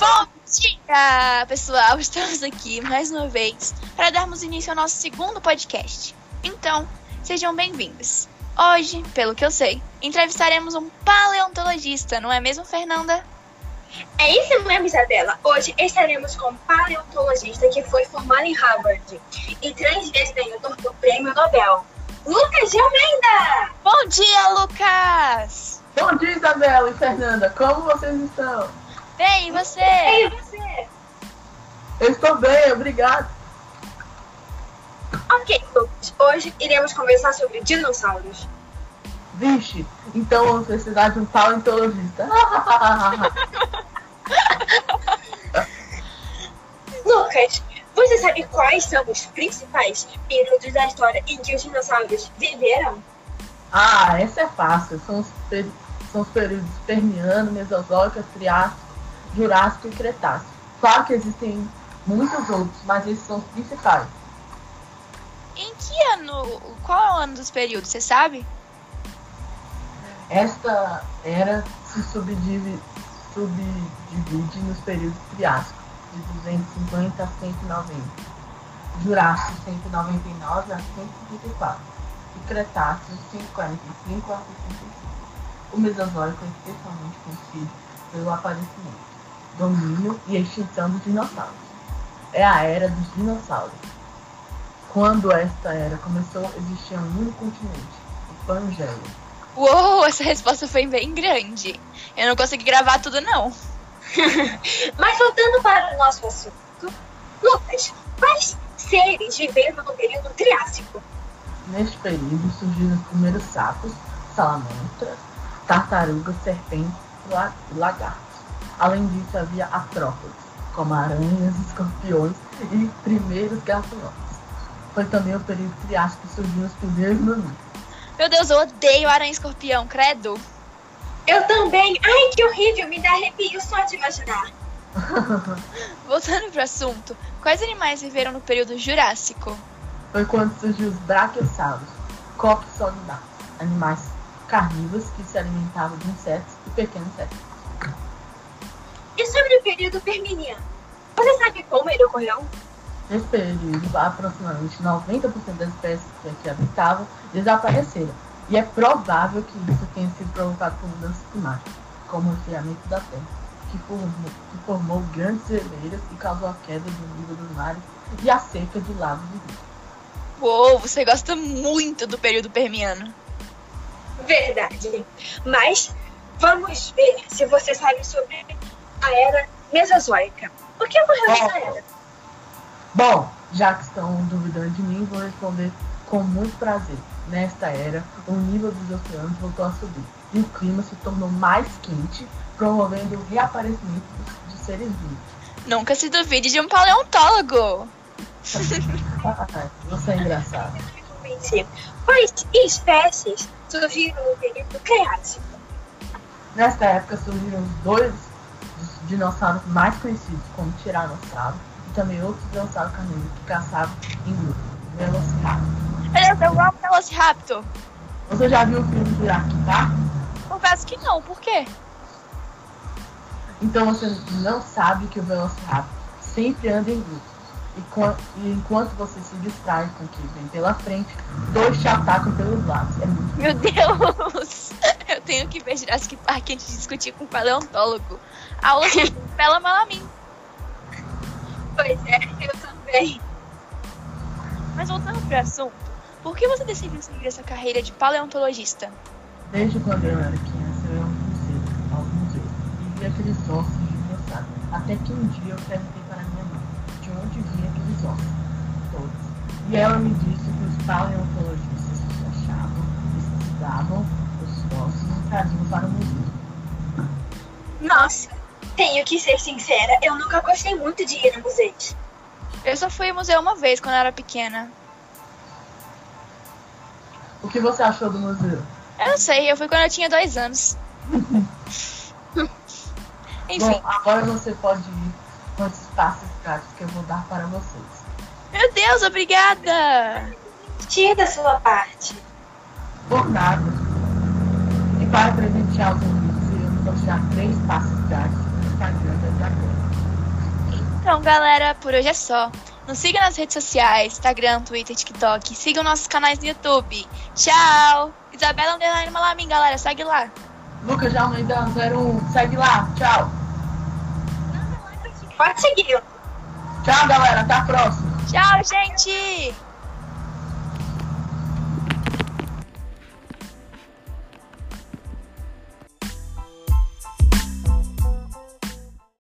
Bom dia, pessoal! Estamos aqui mais uma vez para darmos início ao nosso segundo podcast. Então, sejam bem-vindos. Hoje, pelo que eu sei, entrevistaremos um paleontologista, não é mesmo, Fernanda? É isso mesmo, Isabela. Hoje estaremos com um paleontologista que foi formado em Harvard e três vezes ganhador do Prêmio Nobel. Lucas de Almeida! Bom dia, Lucas! Bom dia, Isabela e Fernanda. Como vocês estão? Bem, e você? E você? Eu estou bem, obrigado. Ok, Lucas. Hoje iremos conversar sobre dinossauros. Vixe, então vamos precisar de um paleontologista. Lucas, você sabe quais são os principais períodos da história em que os dinossauros viveram? ah, essa é fácil. São os, são os períodos Permiano, Mesozoico, Triássico, Jurássico e Cretácico. Claro que existem muitos outros, mas esses são os principais. Em que ano? Qual é o ano dos períodos, você sabe? Esta era se subdivi- subdivide nos períodos Triássicos, de 250 a 190, Jurássico 199 a 154 e Cretáceo 145 a 65. O Mesozoico é especialmente conhecido pelo aparecimento, domínio e extinção dos dinossauros. É a era dos dinossauros. Quando esta era começou, existia um único continente, o Pangeia. Uou, essa resposta foi bem grande. Eu não consegui gravar tudo, não. Mas voltando para o nosso assunto, Lucas, quais seres viveram no período Triássico? Neste período surgiram os primeiros sapos, salamandras, tartarugas, serpentes e la- e lagartos. Além disso, havia artrópodes, como aranhas, escorpiões e primeiros gafanhotos. Foi também o período Triássico que surgiram os primeiros mamíferos. Meu Deus, eu odeio aranha e escorpião, credo. Eu também. Ai, que horrível, me dá arrepio só de imaginar. Voltando pro assunto, quais animais viveram no período Jurássico? Foi quando surgiu os braquiosauros, coxsolidatos, animais carnívoros que se alimentavam de insetos e pequenos répteis. Período Perminiano? Você sabe como ele ocorreu? Nesse período, aproximadamente 90% das espécies que aqui habitavam desapareceram. E é provável que isso tenha sido provocado por mudanças climáticas, como o resfriamento da Terra, que formou, que formou grandes geleiras e causou a queda do nível dos mares e a seca de lagos e rios. Uou, você gosta muito do período Permiano. Verdade. Mas vamos ver se você sabe sobre a era Mesozoica. O que ocorreu nessa era? Bom, já que estão duvidando de mim, vou responder com muito prazer. Nesta era, o nível dos oceanos voltou a subir e o clima se tornou mais quente, promovendo o reaparecimento de seres vivos. Nunca se duvide de um paleontólogo. Ah, Você é engraçado. Quais espécies surgiram no período Cretácico? Nesta época surgiram os dois dinossauros mais conhecidos, como Tiranossauro e também outros dinossauros carnívoros que caçavam em grupo, Velociraptor. Eu amo Velociraptor. Você já viu o filme Jurassic Park? Confesso que não, por quê? Então você não sabe que o Velociraptor sempre anda em grupo. E, e enquanto você se distrai com o que vem pela frente, dois te atacam pelos lados. É muito Meu Deus! Eu tenho que ver Jurassic Park antes de discutir com um paleontólogo. A aula que pela mal a mim. Pois é, eu também. Mas voltando pro assunto, por que você decidiu seguir essa carreira de paleontologista? Desde quando eu era criança, eu ia ao museu, museus, e via aqueles ossos de dinossauro. Até que um dia eu perguntei para minha mãe de onde vinha aqueles ossos, todos. E ela me disse que os paleontologistas achavam, estudavam os ossos e traziam para o museu. Nossa, tenho que ser sincera, eu nunca gostei muito de ir a museus. Eu só fui ao museu uma vez quando eu era pequena. O que você achou do museu? Eu não sei, eu fui quando eu tinha dois anos. Enfim, Bom, agora você pode ir com esses passos práticos que eu vou dar para vocês. meu Deus, obrigada! Tira da sua parte. Por nada. E para presentear os ouvintes, iremos sortear três passos práticos que Instagram da Isabela. Então, galera, por hoje é só. Nos siga nas redes sociais, Instagram, Twitter, TikTok. Sigam nossos canais no YouTube. Tchau! Isabela Underline Malamin, galera, segue lá. Lucas Almeida 01, segue lá. Tchau. Pode seguir. Tchau, galera. Até a próxima. Tchau, gente!